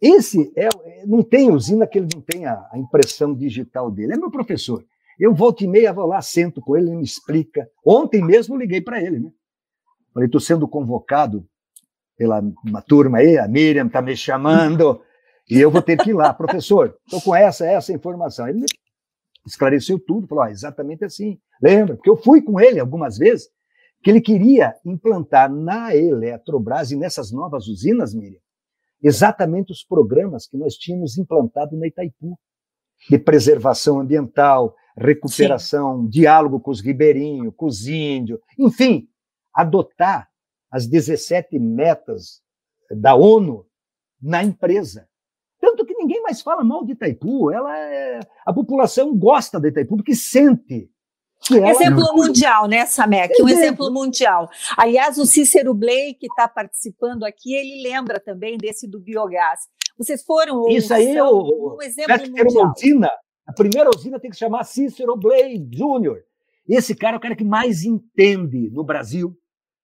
Esse é, não tem usina que ele não tenha a impressão digital dele. É meu professor. Eu volto e meia, vou lá, sento com ele, ele me explica. Ontem mesmo liguei para ele, né? Falei, estou sendo convocado pela uma turma aí, a Miriam está me chamando, e eu vou ter que ir lá. Professor, estou com essa, essa informação. Ele esclareceu tudo, falou, ah, exatamente assim. Lembra? Porque eu fui com ele algumas vezes, que ele queria implantar na Eletrobras e nessas novas usinas, Miriam, exatamente os programas que nós tínhamos implantado na Itaipu, de preservação ambiental, recuperação, Sim. diálogo com os ribeirinhos, com os índios, enfim, adotar as 17 metas da ONU na empresa. Tanto que ninguém mais fala mal de Itaipu, ela é, a população gosta de Itaipu porque sente Exemplo não... mundial, né, Samek? Um exemplo mundial. Aliás, o Cícero Blake, que está participando aqui, ele lembra também desse do biogás. Vocês foram. Isso aí é o, um exemplo mundial. A primeira usina tem que chamar Cícero Blake Jr. Esse cara é o cara que mais entende no Brasil,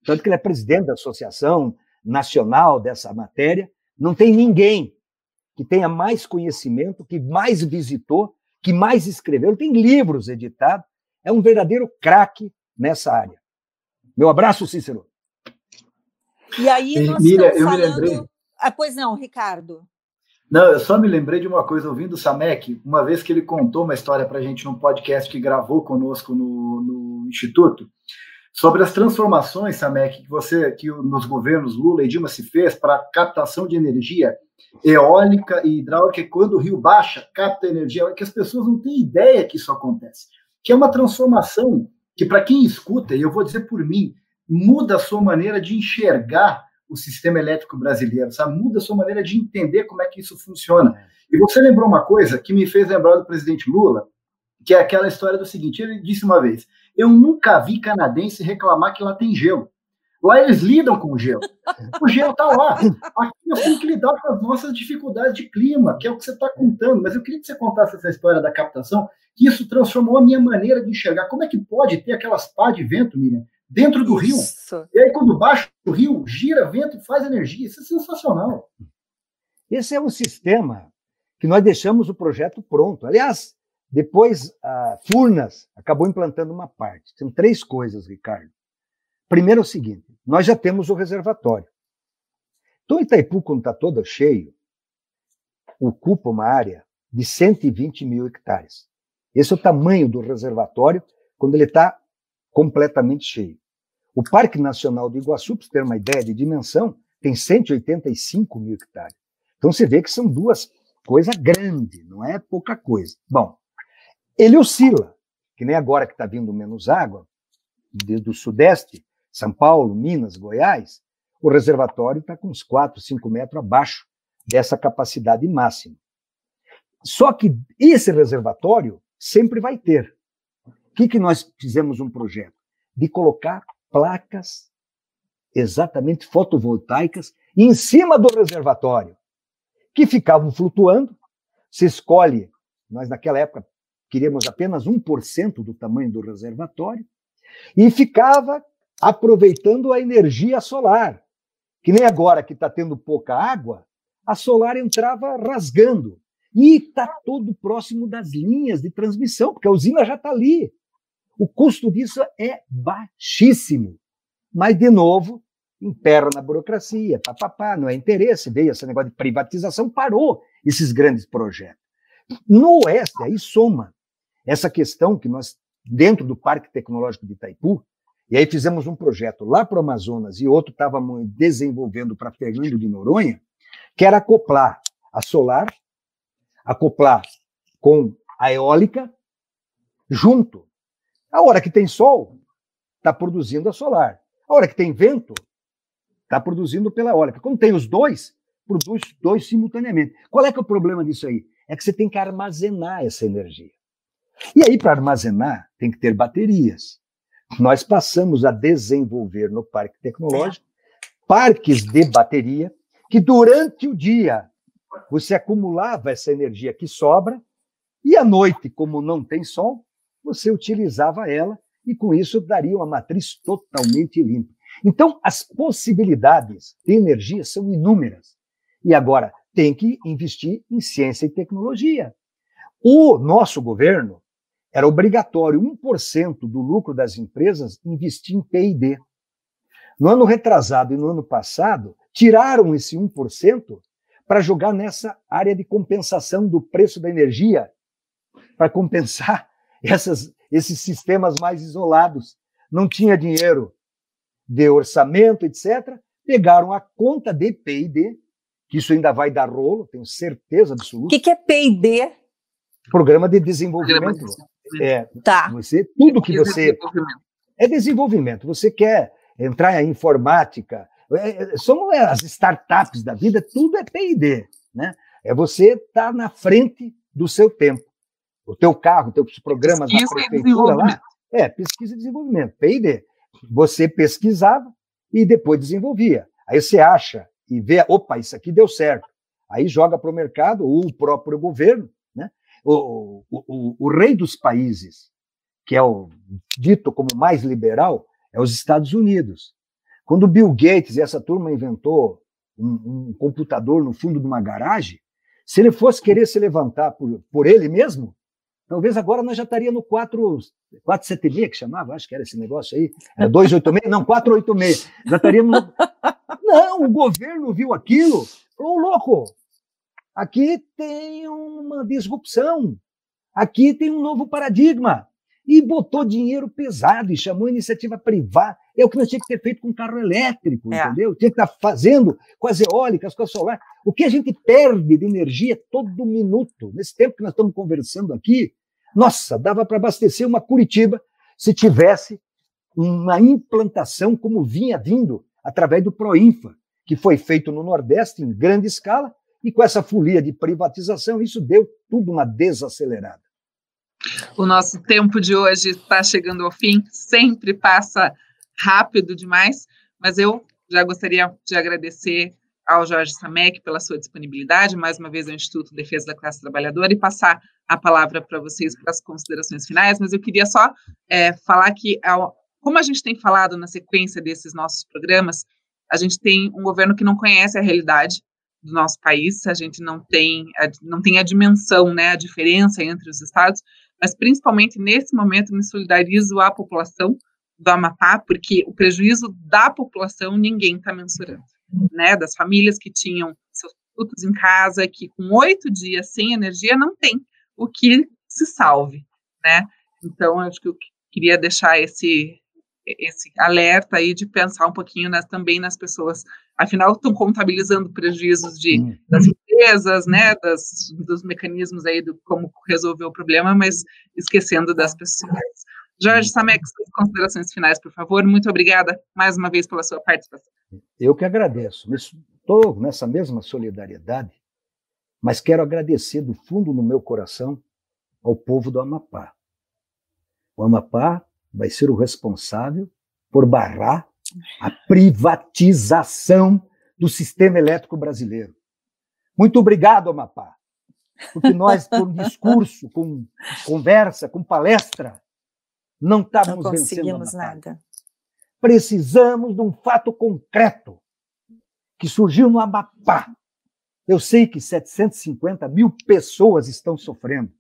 tanto que ele é presidente da Associação Nacional dessa matéria. Não tem ninguém que tenha mais conhecimento, que mais visitou, que mais escreveu. Ele tem livros editados é um verdadeiro craque nessa área. Meu abraço, Cícero. E aí nós Miriam, eu falando... me lembrei. Ah, pois não, Ricardo. Não, eu só me lembrei de uma coisa ouvindo o Samek, uma vez que ele contou uma história para a gente num podcast que gravou conosco no, no Instituto, sobre as transformações, Samek, que você, que nos governos Lula e Dilma se fez para captação de energia eólica e hidráulica, quando o rio baixa, capta energia, que as pessoas não têm ideia que isso acontece que é uma transformação que, para quem escuta, e eu vou dizer por mim, muda a sua maneira de enxergar o sistema elétrico brasileiro, sabe? Muda a sua maneira de entender como é que isso funciona. E você lembrou uma coisa que me fez lembrar do presidente Lula, que é aquela história do seguinte: ele disse uma vez, eu nunca vi canadense reclamar que lá tem gelo. Lá eles lidam com o gelo. O gelo está lá. Aqui nós temos que lidar com as nossas dificuldades de clima, que é o que você está contando. Mas eu queria que você contasse essa história da captação, que isso transformou a minha maneira de enxergar. Como é que pode ter aquelas pá de vento, Miriam, dentro do isso. rio? E aí, quando baixa o rio, gira vento e faz energia. Isso é sensacional. Esse é um sistema que nós deixamos o projeto pronto. Aliás, depois a Furnas acabou implantando uma parte. São três coisas, Ricardo. Primeiro é o seguinte: nós já temos o reservatório. Então, Itaipu, quando está todo cheio, ocupa uma área de 120 mil hectares. Esse é o tamanho do reservatório quando ele está completamente cheio. O Parque Nacional do Iguaçu, para ter uma ideia de dimensão, tem 185 mil hectares. Então você vê que são duas coisas grandes, não é pouca coisa. Bom, ele oscila, que nem agora que está vindo menos água, desde o sudeste, são Paulo, Minas, Goiás, o reservatório está com uns 4, 5 metros abaixo dessa capacidade máxima. Só que esse reservatório sempre vai ter. O que, que nós fizemos um projeto? De colocar placas exatamente fotovoltaicas em cima do reservatório, que ficavam flutuando. Se escolhe, nós naquela época queríamos apenas 1% do tamanho do reservatório, e ficava aproveitando a energia solar. Que nem agora que está tendo pouca água, a solar entrava rasgando. E está todo próximo das linhas de transmissão, porque a usina já está ali. O custo disso é baixíssimo. Mas, de novo, impera na burocracia, papapá, não é interesse, veio esse negócio de privatização, parou esses grandes projetos. No Oeste, aí soma essa questão que nós, dentro do Parque Tecnológico de Itaipu, e aí fizemos um projeto lá para o Amazonas e outro estávamos desenvolvendo para Fernando de Noronha, que era acoplar a solar, acoplar com a eólica, junto. A hora que tem sol, está produzindo a solar. A hora que tem vento, está produzindo pela eólica. Quando tem os dois, produz dois simultaneamente. Qual é que é o problema disso aí? É que você tem que armazenar essa energia. E aí, para armazenar, tem que ter baterias. Nós passamos a desenvolver no parque tecnológico parques de bateria que durante o dia você acumulava essa energia que sobra e à noite, como não tem sol, você utilizava ela e com isso daria uma matriz totalmente limpa. Então, as possibilidades de energia são inúmeras. E agora, tem que investir em ciência e tecnologia. O nosso governo era obrigatório 1% do lucro das empresas investir em P&D. No ano retrasado e no ano passado, tiraram esse 1% para jogar nessa área de compensação do preço da energia, para compensar essas, esses sistemas mais isolados. Não tinha dinheiro de orçamento, etc. Pegaram a conta de P&D, que isso ainda vai dar rolo, tenho certeza absoluta. O que, que é P&D? Programa de desenvolvimento. É, tá. Você, tudo que você é desenvolvimento. Você quer entrar em informática, é, é são as startups da vida, tudo é P&D, né? É você estar tá na frente do seu tempo. O teu carro, teus programas pesquisa na prefeitura lá, é pesquisa e desenvolvimento, P&D. Você pesquisava e depois desenvolvia. Aí você acha e vê, opa, isso aqui deu certo. Aí joga para o mercado, ou o próprio governo, né? O, o, o, o rei dos países, que é o dito como mais liberal, é os Estados Unidos. Quando Bill Gates e essa turma inventou um, um, computador no fundo de uma garagem, se ele fosse querer se levantar por, por ele mesmo, talvez agora nós já estaríamos no 4, 476, que chamava, acho que era esse negócio aí, era 286, não, 486, já estaríamos no... Não, o governo viu aquilo, falou, louco, aqui tem uma disrupção, aqui tem um novo paradigma, e botou dinheiro pesado e chamou iniciativa privada. É o que nós tínhamos que ter feito com carro elétrico, é. entendeu? Tinha que estar fazendo com as eólicas, com a solar. O que a gente perde de energia todo minuto, nesse tempo que nós estamos conversando aqui, nossa, dava para abastecer uma Curitiba se tivesse uma implantação como vinha vindo através do Proinfa, que foi feito no Nordeste em grande escala, e com essa folia de privatização, isso deu tudo uma desacelerada. O nosso tempo de hoje está chegando ao fim, sempre passa rápido demais, mas eu já gostaria de agradecer ao Jorge Samek pela sua disponibilidade, mais uma vez ao Instituto Defesa da Classe Trabalhadora, e passar a palavra para vocês para as considerações finais, mas eu queria só é, falar que, como a gente tem falado na sequência desses nossos programas, a gente tem um governo que não conhece a realidade do nosso país, a gente não tem, não tem a dimensão, né, a diferença entre os estados, mas principalmente nesse momento me solidarizo à população do Amapá, porque o prejuízo da população ninguém está mensurando, né? Das famílias que tinham seus produtos em casa, que com oito dias sem energia não tem o que se salve, né? Então, acho que eu queria deixar esse esse alerta aí de pensar um pouquinho nas, também nas pessoas, afinal estão contabilizando prejuízos de, das empresas, né, das, dos mecanismos aí do como resolver o problema, mas esquecendo das pessoas. Jorge suas considerações finais, por favor. Muito obrigada mais uma vez pela sua participação. Eu que agradeço. Estou nessa mesma solidariedade, mas quero agradecer do fundo do meu coração ao povo do Amapá. O Amapá vai ser o responsável por barrar a privatização do sistema elétrico brasileiro. Muito obrigado, Amapá, porque nós, com discurso, com conversa, com palestra, não estávamos não conseguimos nada. Precisamos de um fato concreto que surgiu no Amapá Eu sei que 750 mil pessoas estão sofrendo,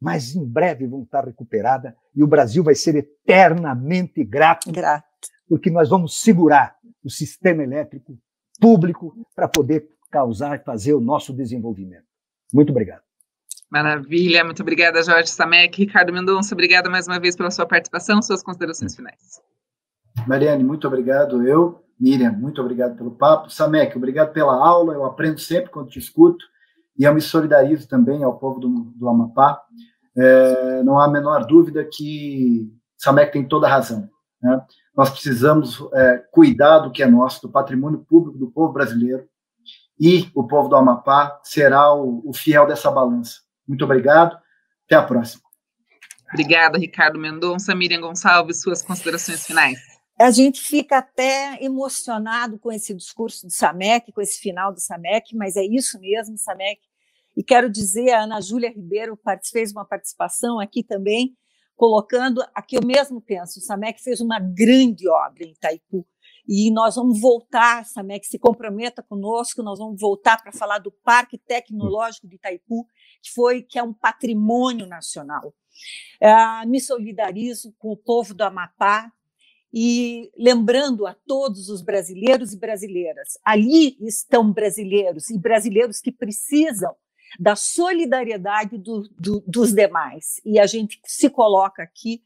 mas em breve vão estar recuperadas e o Brasil vai ser eternamente grato, grato. porque nós vamos segurar o sistema elétrico público para poder causar e fazer o nosso desenvolvimento. Muito obrigado. Maravilha, muito obrigada, Jorge Samek. Ricardo Mendonça, obrigada mais uma vez pela sua participação, suas considerações finais. Mariane, muito obrigado. Eu, Miriam, muito obrigado pelo papo. Samek, obrigado pela aula. Eu aprendo sempre quando te escuto e eu me solidarizo também ao povo do, do Amapá. É, não há a menor dúvida que Samek tem toda a razão. Né? Nós precisamos é, cuidar do que é nosso, do patrimônio público do povo brasileiro, e o povo do Amapá será o, o fiel dessa balança. Muito obrigado. Até a próxima. Obrigada, Ricardo Mendonça. Miriam Gonçalves, suas considerações finais. A gente fica até emocionado com esse discurso do Samek, com esse final do Samek, mas é isso mesmo, Samek. E quero dizer, a Ana Júlia Ribeiro fez uma participação aqui também, colocando aqui eu mesmo penso, o Samek fez uma grande obra em Itaipu, e nós vamos voltar, Samek, se comprometa conosco, nós vamos voltar para falar do Parque Tecnológico de Itaipu, que foi que é um patrimônio nacional. É, me solidarizo com o povo do Amapá e lembrando a todos os brasileiros e brasileiras, ali estão brasileiros e brasileiros que precisam da solidariedade do, do, dos demais e a gente se coloca aqui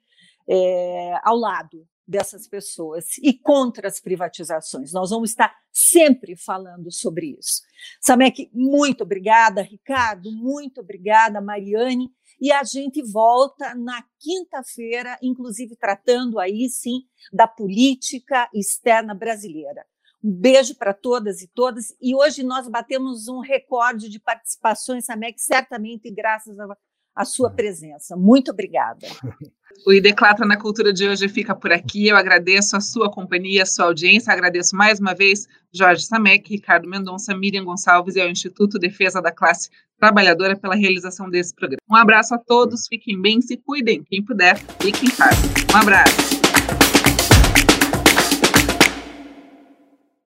é, ao lado dessas pessoas e contra as privatizações. Nós vamos estar sempre falando sobre isso. Samek, muito obrigada. Ricardo, muito obrigada. Mariane. E a gente volta na quinta-feira, inclusive tratando aí sim da política externa brasileira. Um beijo para todas e todas. E hoje nós batemos um recorde de participações, Samek, certamente graças a a sua presença. Muito obrigada. O Ideclatra na Cultura de hoje fica por aqui. Eu agradeço a sua companhia, a sua audiência. Agradeço mais uma vez Jorge Samek, Ricardo Mendonça, Miriam Gonçalves e ao Instituto Defesa da Classe Trabalhadora pela realização desse programa. Um abraço a todos, fiquem bem, se cuidem. Quem puder, fiquem em casa. Um abraço.